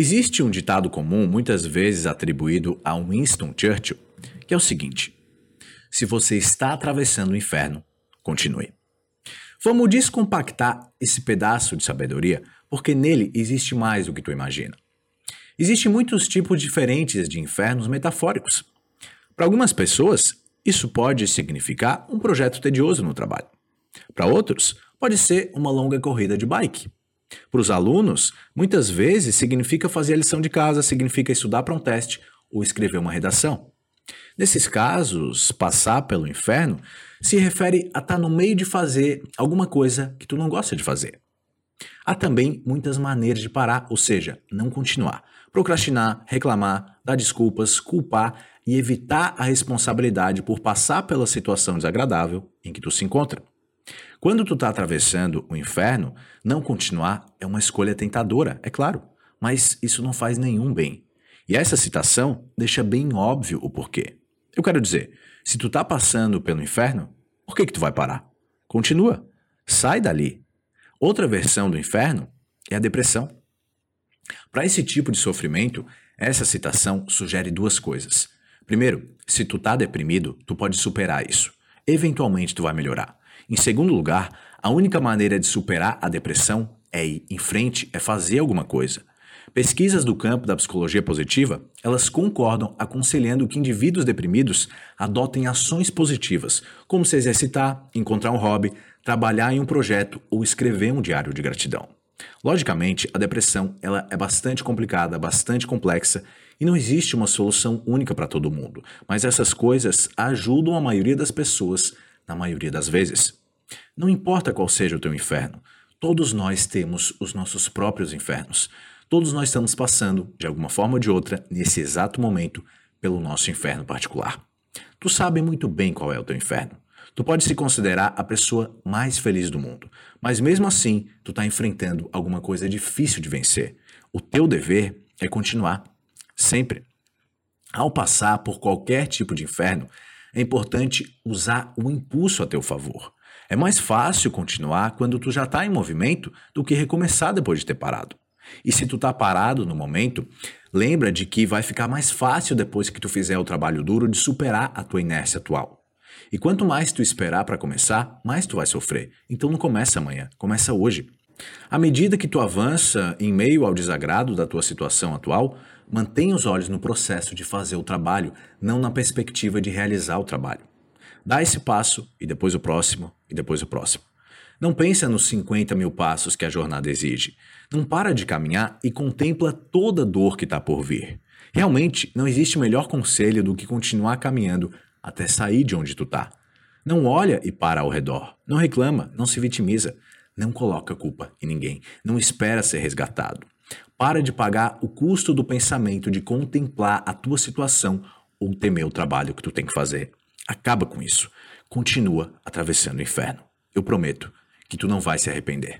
Existe um ditado comum, muitas vezes atribuído a Winston Churchill, que é o seguinte: se você está atravessando o inferno, continue. Vamos descompactar esse pedaço de sabedoria, porque nele existe mais do que tu imagina. Existem muitos tipos diferentes de infernos metafóricos. Para algumas pessoas, isso pode significar um projeto tedioso no trabalho. Para outros, pode ser uma longa corrida de bike. Para os alunos, muitas vezes significa fazer a lição de casa, significa estudar para um teste ou escrever uma redação. Nesses casos, passar pelo inferno se refere a estar tá no meio de fazer alguma coisa que tu não gosta de fazer. Há também muitas maneiras de parar, ou seja, não continuar. Procrastinar, reclamar, dar desculpas, culpar e evitar a responsabilidade por passar pela situação desagradável em que tu se encontra. Quando tu está atravessando o inferno, não continuar é uma escolha tentadora, é claro, mas isso não faz nenhum bem. E essa citação deixa bem óbvio o porquê. Eu quero dizer, se tu está passando pelo inferno, por que que tu vai parar? Continua. Sai dali. Outra versão do inferno é a depressão. Para esse tipo de sofrimento, essa citação sugere duas coisas. Primeiro, se tu tá deprimido, tu pode superar isso. Eventualmente tu vai melhorar. Em segundo lugar, a única maneira de superar a depressão é ir em frente, é fazer alguma coisa. Pesquisas do campo da psicologia positiva, elas concordam aconselhando que indivíduos deprimidos adotem ações positivas, como se exercitar, encontrar um hobby, trabalhar em um projeto ou escrever um diário de gratidão. Logicamente, a depressão ela é bastante complicada, bastante complexa e não existe uma solução única para todo mundo, mas essas coisas ajudam a maioria das pessoas na maioria das vezes. Não importa qual seja o teu inferno, todos nós temos os nossos próprios infernos. Todos nós estamos passando, de alguma forma ou de outra, nesse exato momento, pelo nosso inferno particular. Tu sabe muito bem qual é o teu inferno. Tu pode se considerar a pessoa mais feliz do mundo, mas mesmo assim, tu está enfrentando alguma coisa difícil de vencer. O teu dever é continuar, sempre. Ao passar por qualquer tipo de inferno, é importante usar o impulso a teu favor. É mais fácil continuar quando tu já está em movimento do que recomeçar depois de ter parado. E se tu está parado no momento, lembra de que vai ficar mais fácil depois que tu fizer o trabalho duro de superar a tua inércia atual. E quanto mais tu esperar para começar, mais tu vai sofrer. Então não começa amanhã, começa hoje. À medida que tu avança em meio ao desagrado da tua situação atual, mantenha os olhos no processo de fazer o trabalho, não na perspectiva de realizar o trabalho. Dá esse passo, e depois o próximo, e depois o próximo. Não pensa nos 50 mil passos que a jornada exige. Não para de caminhar e contempla toda a dor que está por vir. Realmente, não existe melhor conselho do que continuar caminhando até sair de onde tu tá. Não olha e para ao redor. Não reclama, não se vitimiza. Não coloca culpa em ninguém. Não espera ser resgatado. Para de pagar o custo do pensamento de contemplar a tua situação ou temer o trabalho que tu tem que fazer. Acaba com isso. Continua atravessando o inferno. Eu prometo que tu não vai se arrepender.